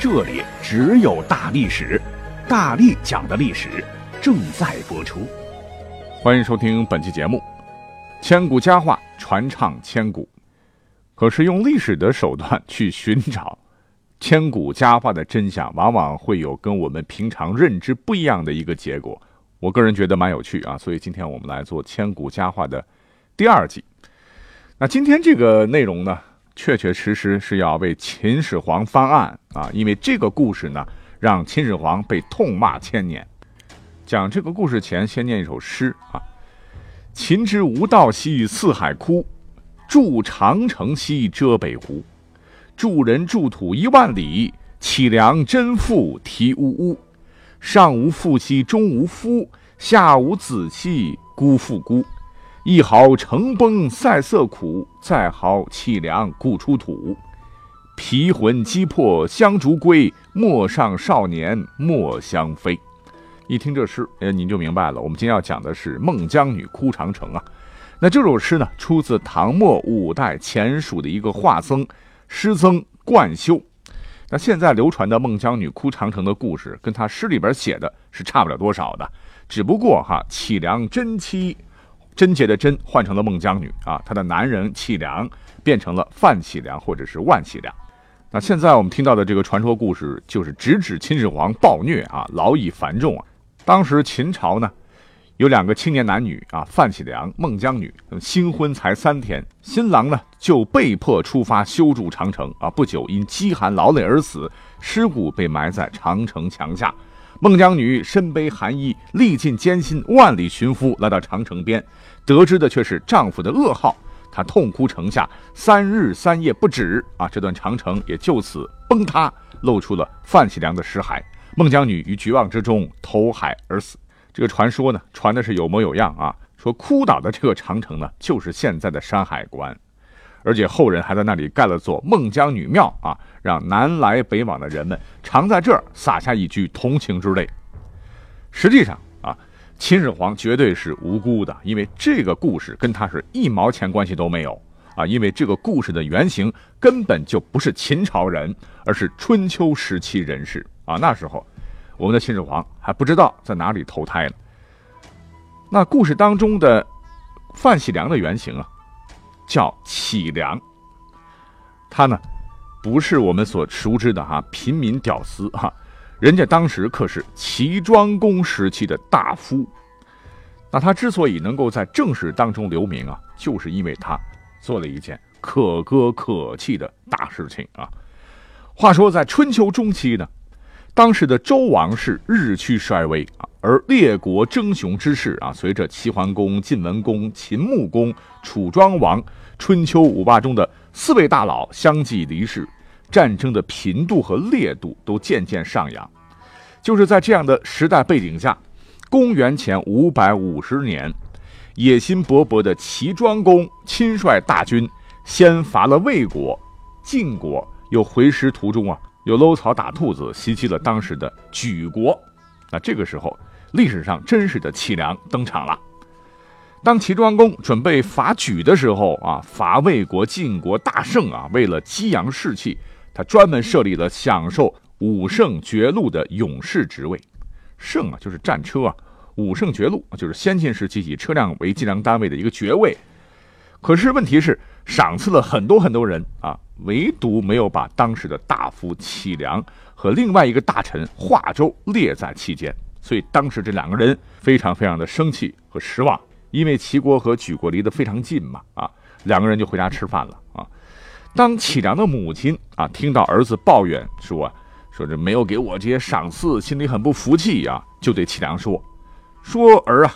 这里只有大历史，大力讲的历史正在播出。欢迎收听本期节目。千古佳话传唱千古，可是用历史的手段去寻找千古佳话的真相，往往会有跟我们平常认知不一样的一个结果。我个人觉得蛮有趣啊，所以今天我们来做千古佳话的第二季。那今天这个内容呢？确确实实是要为秦始皇翻案啊！因为这个故事呢，让秦始皇被痛骂千年。讲这个故事前，先念一首诗啊：“秦之无道兮四海枯，筑长城兮遮北湖。筑人筑土一万里，岂量真父啼呜呜。上无父兮中无夫，下无子兮孤复孤。”一毫成崩塞色苦，再毫凄凉故出土。皮魂击破香烛归，陌上少年莫相飞。一听这诗，哎，您就明白了。我们今天要讲的是孟姜女哭长城啊。那这首诗呢，出自唐末五代前蜀的一个画僧诗僧贯休。那现在流传的孟姜女哭长城的故事，跟他诗里边写的是差不了多少的。只不过哈，凄凉真凄。贞洁的贞换成了孟姜女啊，她的男人启良变成了范启良或者是万启良。那现在我们听到的这个传说故事，就是直指秦始皇暴虐啊，劳役繁重啊。当时秦朝呢，有两个青年男女啊，范启良、孟姜女，新婚才三天，新郎呢就被迫出发修筑长城啊，不久因饥寒劳累而死，尸骨被埋在长城墙下。孟姜女身背寒衣，历尽艰辛，万里寻夫来到长城边。得知的却是丈夫的噩耗，她痛哭城下三日三夜不止啊！这段长城也就此崩塌，露出了范喜良的尸骸。孟姜女于绝望之中投海而死。这个传说呢，传的是有模有样啊，说哭倒的这个长城呢，就是现在的山海关，而且后人还在那里盖了座孟姜女庙啊，让南来北往的人们常在这儿洒下一句同情之泪。实际上啊。秦始皇绝对是无辜的，因为这个故事跟他是一毛钱关系都没有啊！因为这个故事的原型根本就不是秦朝人，而是春秋时期人士啊！那时候，我们的秦始皇还不知道在哪里投胎呢。那故事当中的范喜良的原型啊，叫启良，他呢不是我们所熟知的哈平民屌丝哈。人家当时可是齐庄公时期的大夫，那他之所以能够在正史当中留名啊，就是因为他做了一件可歌可泣的大事情啊。话说在春秋中期呢，当时的周王室日趋衰微啊，而列国争雄之势啊，随着齐桓公、晋文公、秦穆公、楚庄王春秋五霸中的四位大佬相继离世。战争的频度和烈度都渐渐上扬，就是在这样的时代背景下，公元前五百五十年，野心勃勃的齐庄公亲率大军，先伐了魏国、晋国，又回师途中啊，又搂草打兔子，袭击了当时的莒国。那这个时候，历史上真实的齐梁登场了。当齐庄公准备伐莒的时候啊，伐魏国、晋国大胜啊，为了激扬士气。他专门设立了享受武圣爵禄的勇士职位，圣啊就是战车啊，武圣爵禄就是先进时期以车辆为计量单位的一个爵位。可是问题是，赏赐了很多很多人啊，唯独没有把当时的大夫启良和另外一个大臣华州列在其间。所以当时这两个人非常非常的生气和失望，因为齐国和莒国离得非常近嘛，啊，两个人就回家吃饭了啊。当启良的母亲啊听到儿子抱怨说，说这没有给我这些赏赐，心里很不服气呀，就对启良说：“说儿啊，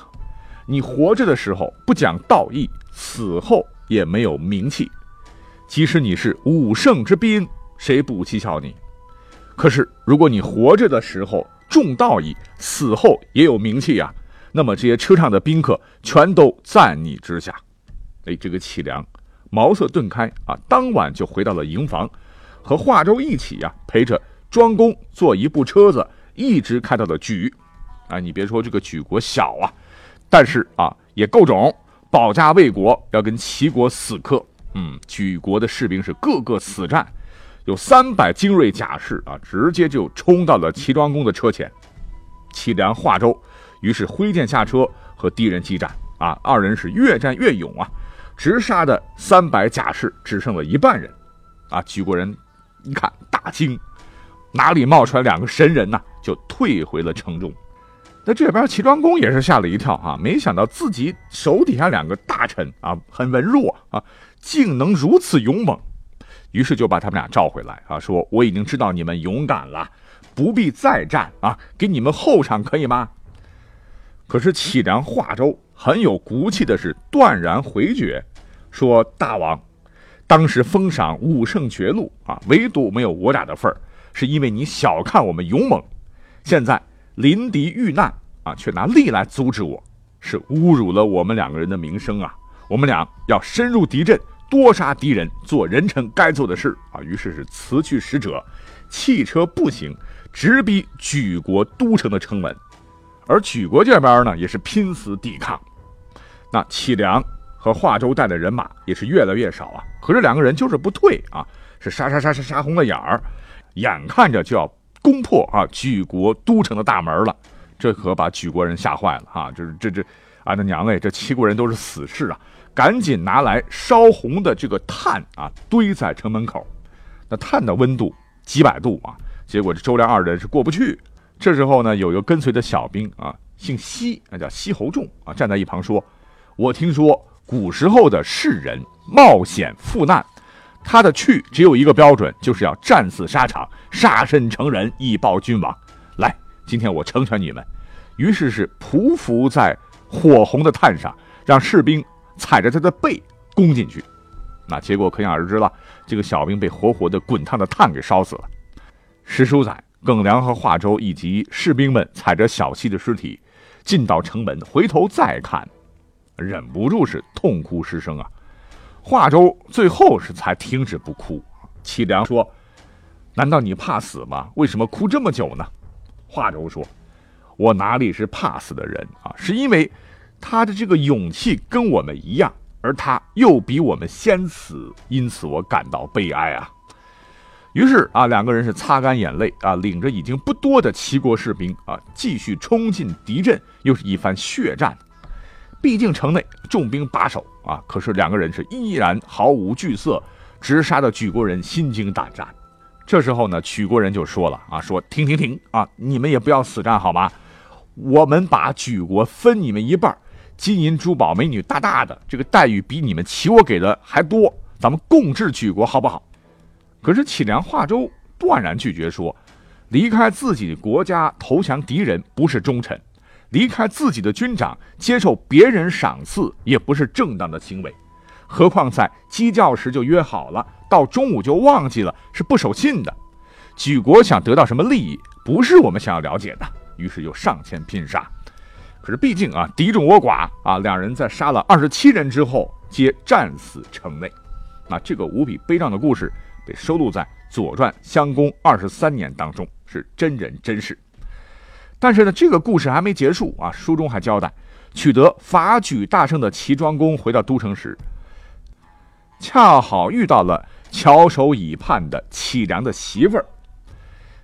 你活着的时候不讲道义，死后也没有名气。即使你是武圣之宾，谁不讥笑你？可是如果你活着的时候重道义，死后也有名气呀，那么这些车上的宾客全都在你之下。哎，这个齐良茅塞顿开啊，当晚就回到了营房，和华州一起呀，陪着庄公坐一部车子，一直开到了莒。啊，你别说这个莒国小啊，但是啊也够种，保家卫国，要跟齐国死磕。嗯，莒国的士兵是个个死战，有三百精锐甲士啊，直接就冲到了齐庄公的车前。齐梁华州于是挥剑下车和敌人激战啊，二人是越战越勇啊，直杀的三百甲士只剩了一半人。啊，莒国人一看大惊，哪里冒出来两个神人呐？就退回了城中。那这边齐庄公也是吓了一跳啊，没想到自己手底下两个大臣啊，很文弱啊，竟能如此勇猛，于是就把他们俩召回来啊，说我已经知道你们勇敢了，不必再战啊，给你们后场可以吗？可是齐梁华州很有骨气的是断然回绝，说大王，当时封赏武圣绝路啊，唯独没有我俩的份儿，是因为你小看我们勇猛，现在。临敌遇难啊，却拿力来阻止我，是侮辱了我们两个人的名声啊！我们俩要深入敌阵，多杀敌人，做人臣该做的事啊！于是是辞去使者，弃车步行，直逼举国都城的城门。而举国这边呢，也是拼死抵抗。那齐良和华州带的人马也是越来越少啊，可是两个人就是不退啊，是杀杀杀杀杀红了眼儿，眼看着就要。攻破啊举国都城的大门了，这可把举国人吓坏了啊！这是这这，俺的娘哎，这齐国人都是死士啊！赶紧拿来烧红的这个炭啊，堆在城门口。那炭的温度几百度啊，结果这周良二人是过不去。这时候呢，有一个跟随的小兵啊，姓西，那叫西侯仲啊，站在一旁说：“我听说古时候的士人冒险赴难。”他的去只有一个标准，就是要战死沙场，杀身成仁，以报君王。来，今天我成全你们。于是是匍匐在火红的炭上，让士兵踩着他的背攻进去。那结果可想而知了，这个小兵被活活的滚烫的炭给烧死了。史书载，耿良和华州以及士兵们踩着小溪的尸体进到城门，回头再看，忍不住是痛哭失声啊。华州最后是才停止不哭。齐良说：“难道你怕死吗？为什么哭这么久呢？”华州说：“我哪里是怕死的人啊？是因为他的这个勇气跟我们一样，而他又比我们先死，因此我感到悲哀啊。”于是啊，两个人是擦干眼泪啊，领着已经不多的齐国士兵啊，继续冲进敌阵，又是一番血战。毕竟城内重兵把守啊，可是两个人是依然毫无惧色，直杀的举国人心惊胆战。这时候呢，举国人就说了啊，说停停停啊，你们也不要死战好吗？我们把举国分你们一半，金银珠宝、美女大大的，这个待遇比你们齐国给的还多，咱们共治举国好不好？可是启良化州断然拒绝说，离开自己的国家投降敌人不是忠臣。离开自己的军长，接受别人赏赐，也不是正当的行为。何况在鸡叫时就约好了，到中午就忘记了，是不守信的。举国想得到什么利益，不是我们想要了解的。于是又上前拼杀。可是毕竟啊，敌众我寡啊，两人在杀了二十七人之后，皆战死城内。那这个无比悲壮的故事，被收录在《左传》襄公二十三年当中，是真人真事。但是呢，这个故事还没结束啊！书中还交代，取得法举大胜的齐庄公回到都城时，恰好遇到了翘首以盼的齐良的媳妇儿。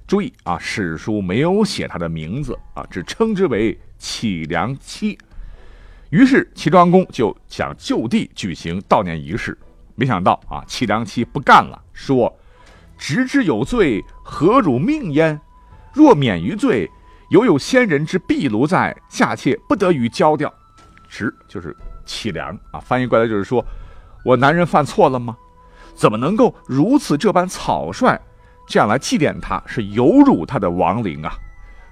注意啊，史书没有写他的名字啊，只称之为齐良妻。于是齐庄公就想就地举行悼念仪式，没想到啊，齐良妻不干了，说：“直之有罪，何辱命焉？若免于罪。”犹有先人之壁炉在，下妾不得于交掉。直就是凄凉啊，翻译过来就是说，我男人犯错了吗？怎么能够如此这般草率，这样来祭奠他，是有辱他的亡灵啊！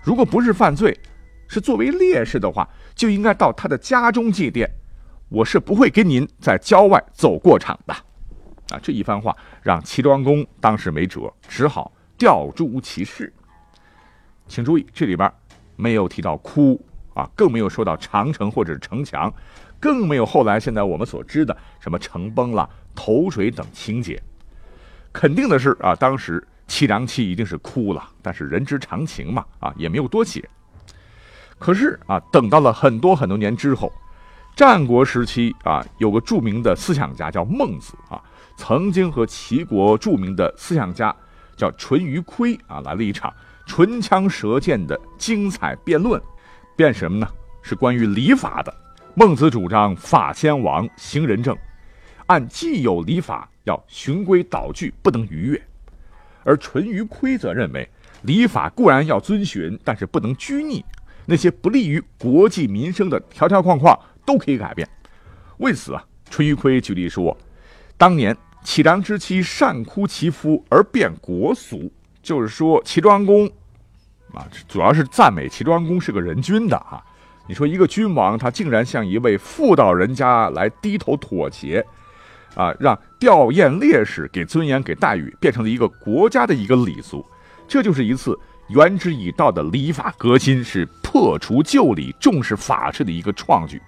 如果不是犯罪，是作为烈士的话，就应该到他的家中祭奠。我是不会跟您在郊外走过场的。啊，这一番话让齐庄公当时没辙，只好吊珠骑士。请注意，这里边没有提到哭啊，更没有说到长城或者城墙，更没有后来现在我们所知的什么城崩了、投水等情节。肯定的是啊，当时齐良期一定是哭了，但是人之常情嘛，啊，也没有多写。可是啊，等到了很多很多年之后，战国时期啊，有个著名的思想家叫孟子啊，曾经和齐国著名的思想家叫淳于髡啊，来了一场唇枪舌剑的精彩辩论。辩什么呢？是关于礼法的。孟子主张法先王，行仁政，按既有礼法要循规蹈矩，不能逾越；而淳于髡则认为，礼法固然要遵循，但是不能拘泥。那些不利于国计民生的条条框框都可以改变。为此啊，淳于髡举例说，当年齐良之妻善哭其夫而变国俗，就是说齐庄公啊，主要是赞美齐庄公是个人君的啊。你说一个君王，他竟然向一位妇道人家来低头妥协，啊，让吊唁烈士给尊严给待遇，变成了一个国家的一个礼俗，这就是一次。原之以道的礼法革新是破除旧礼、重视法治的一个创举。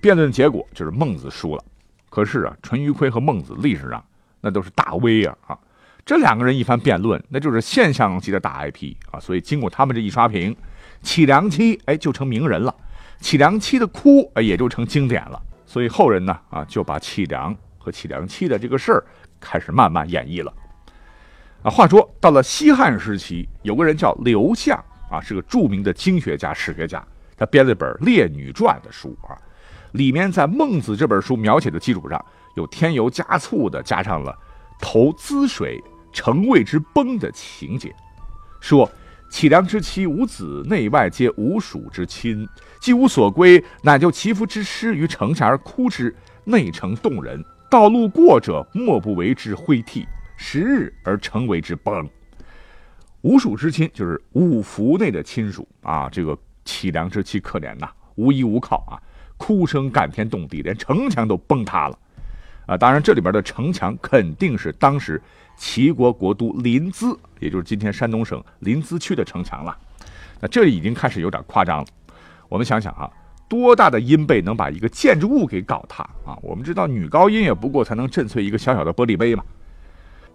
辩论结果就是孟子输了。可是啊，淳于髡和孟子历史上那都是大 V 啊啊！这两个人一番辩论，那就是现象级的大 IP 啊。所以经过他们这一刷屏，启良期哎就成名人了，启良期的哭哎也就成经典了。所以后人呢啊就把启良和启良期的这个事儿开始慢慢演绎了。啊，话说到了西汉时期，有个人叫刘向啊，是个著名的经学家、史学家，他编了本《列女传》的书啊，里面在孟子这本书描写的基础上，有添油加醋的加上了投滋水成魏之崩的情节，说启良之妻无子，内外皆无属之亲，既无所归，乃就其夫之尸于城下而哭之，内城动人，道路过者莫不为之挥涕。十日而成为之崩，无属之亲就是五福内的亲属啊。这个凄凉之妻可怜呐，无依无靠啊，哭声感天动地，连城墙都崩塌了啊。当然，这里边的城墙肯定是当时齐国国都临淄，也就是今天山东省临淄区的城墙了。那这已经开始有点夸张了。我们想想啊，多大的音贝能把一个建筑物给搞塌啊？我们知道女高音也不过才能震碎一个小小的玻璃杯嘛。《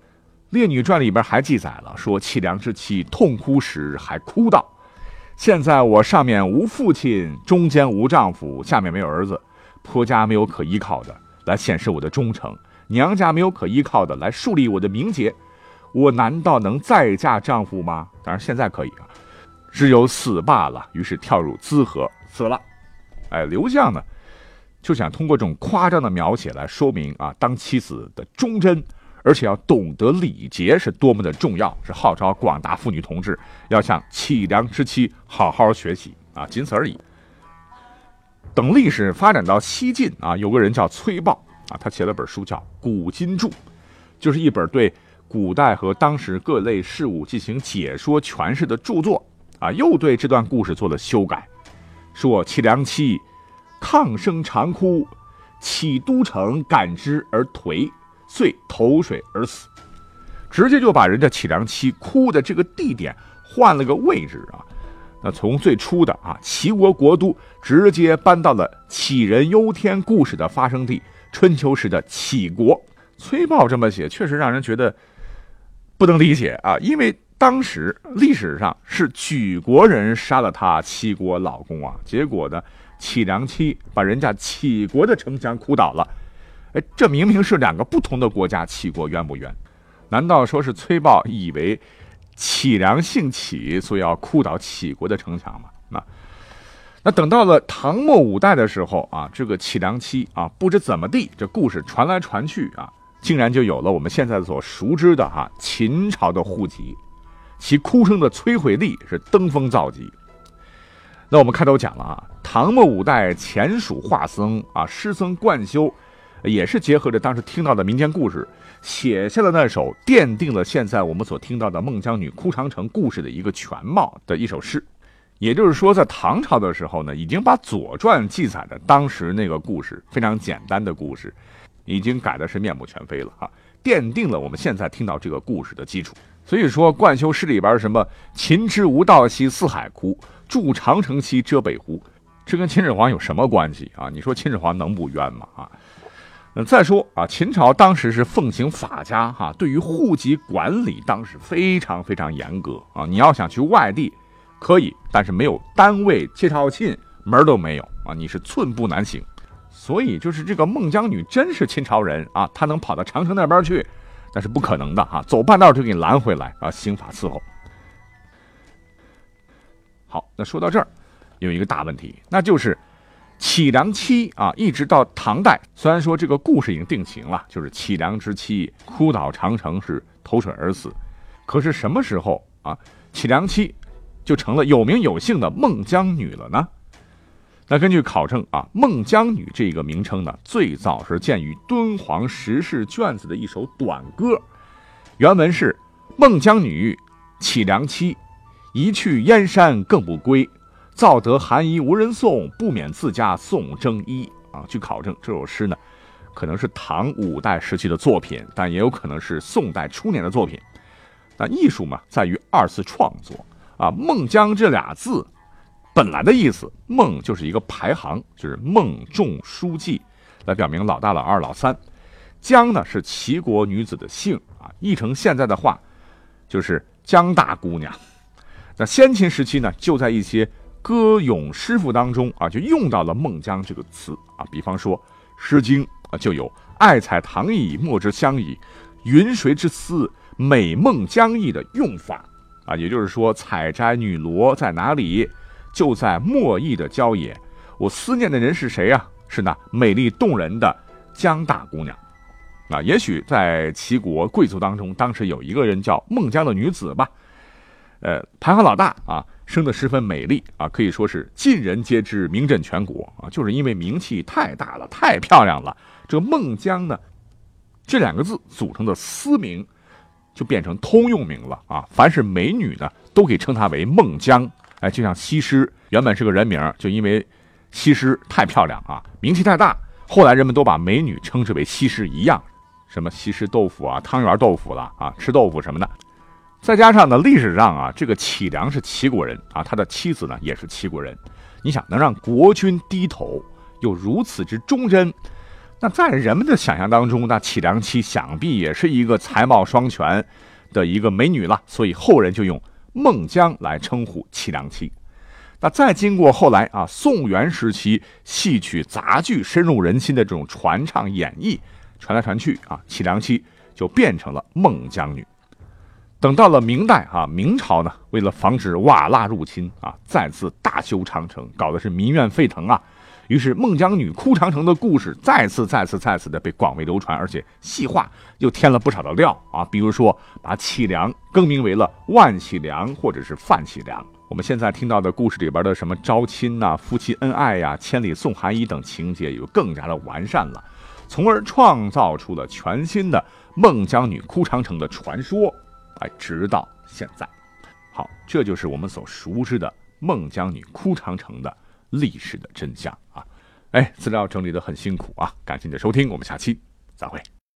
列女传》里边还记载了说，凄凉之妻痛哭时还哭道：“现在我上面无父亲，中间无丈夫，下面没有儿子，婆家没有可依靠的来显示我的忠诚，娘家没有可依靠的来树立我的名节，我难道能再嫁丈夫吗？当然现在可以啊，只有死罢了。于是跳入淄河死了。哎，刘向呢，就想通过这种夸张的描写来说明啊，当妻子的忠贞。”而且要懂得礼节是多么的重要，是号召广大妇女同志要向启良之妻好好学习啊，仅此而已。等历史发展到西晋啊，有个人叫崔豹啊，他写了本书叫《古今注》，就是一本对古代和当时各类事物进行解说诠释的著作啊，又对这段故事做了修改，说启良妻抗声长哭，启都城感之而颓。遂投水而死，直接就把人家启良妻哭的这个地点换了个位置啊！那从最初的啊齐国国都，直接搬到了杞人忧天故事的发生地——春秋时的杞国。崔豹这么写，确实让人觉得不能理解啊！因为当时历史上是举国人杀了他齐国老公啊，结果呢，杞良妻把人家杞国的城墙哭倒了。哎，这明明是两个不同的国家，齐国冤不冤？难道说是崔豹以为启良姓启，所以要哭倒齐国的城墙吗？那那等到了唐末五代的时候啊，这个启良妻啊，不知怎么地，这故事传来传去啊，竟然就有了我们现在所熟知的哈秦朝的户籍，其哭声的摧毁力是登峰造极。那我们开头讲了啊，唐末五代前蜀画僧啊，师僧贯修。也是结合着当时听到的民间故事，写下了那首奠定了现在我们所听到的孟姜女哭长城故事的一个全貌的一首诗。也就是说，在唐朝的时候呢，已经把《左传》记载的当时那个故事非常简单的故事，已经改的是面目全非了啊！奠定了我们现在听到这个故事的基础。所以说，贯休诗里边什么“秦之无道兮四海枯，筑长城兮遮北湖”，这跟秦始皇有什么关系啊？你说秦始皇能不冤吗？啊？那再说啊，秦朝当时是奉行法家哈，对于户籍管理当时非常非常严格啊。你要想去外地，可以，但是没有单位介绍信，门都没有啊，你是寸步难行。所以就是这个孟姜女真是秦朝人啊，她能跑到长城那边去，那是不可能的哈，走半道就给你拦回来啊，刑法伺候。好，那说到这儿，有一个大问题，那就是。启良妻啊，一直到唐代，虽然说这个故事已经定型了，就是启良之妻哭倒长城是投水而死，可是什么时候啊，启良妻就成了有名有姓的孟姜女了呢？那根据考证啊，孟姜女这个名称呢，最早是见于敦煌石室卷子的一首短歌，原文是：孟姜女，启良妻，一去燕山更不归。造得寒衣无人送，不免自家送征衣啊！据考证，这首诗呢，可能是唐五代时期的作品，但也有可能是宋代初年的作品。那艺术嘛，在于二次创作啊。孟姜这俩字，本来的意思，孟就是一个排行，就是孟仲书记，来表明老大、老二、老三。姜呢是齐国女子的姓啊，译成现在的话，就是姜大姑娘。那先秦时期呢，就在一些歌咏诗赋当中啊，就用到了“孟姜”这个词啊。比方说，《诗经》啊就有“爱采唐矣，莫之乡矣，云谁之思，美孟姜矣”的用法啊。也就是说，采摘女萝在哪里？就在莫邑的郊野。我思念的人是谁呀？是那美丽动人的姜大姑娘。啊，也许在齐国贵族当中，当时有一个人叫孟姜的女子吧。呃，排行老大啊。生得十分美丽啊，可以说是尽人皆知，名震全国啊。就是因为名气太大了，太漂亮了。这个孟姜呢，这两个字组成的私名，就变成通用名了啊。凡是美女呢，都可以称她为孟姜。哎，就像西施原本是个人名，就因为西施太漂亮啊，名气太大，后来人们都把美女称之为西施一样。什么西施豆腐啊，汤圆豆腐了啊，吃豆腐什么的。再加上呢，历史上啊，这个启良是齐国人啊，他的妻子呢也是齐国人。你想，能让国君低头，又如此之忠贞，那在人们的想象当中，那启良妻想必也是一个才貌双全的一个美女了。所以后人就用孟姜来称呼启良妻。那再经过后来啊，宋元时期戏曲杂剧深入人心的这种传唱演绎，传来传去啊，启良妻就变成了孟姜女。等到了明代啊，明朝呢，为了防止瓦剌入侵啊，再次大修长城，搞得是民怨沸腾啊。于是孟姜女哭长城的故事再次、再次、再次的被广为流传，而且细化又添了不少的料啊。比如说，把启良更名为了万启良，或者是范启良。我们现在听到的故事里边的什么招亲呐、夫妻恩爱呀、千里送寒衣等情节，又更加的完善了，从而创造出了全新的孟姜女哭长城的传说。哎，直到现在，好，这就是我们所熟知的孟姜女哭长城的历史的真相啊！哎，资料整理的很辛苦啊，感谢你的收听，我们下期再会。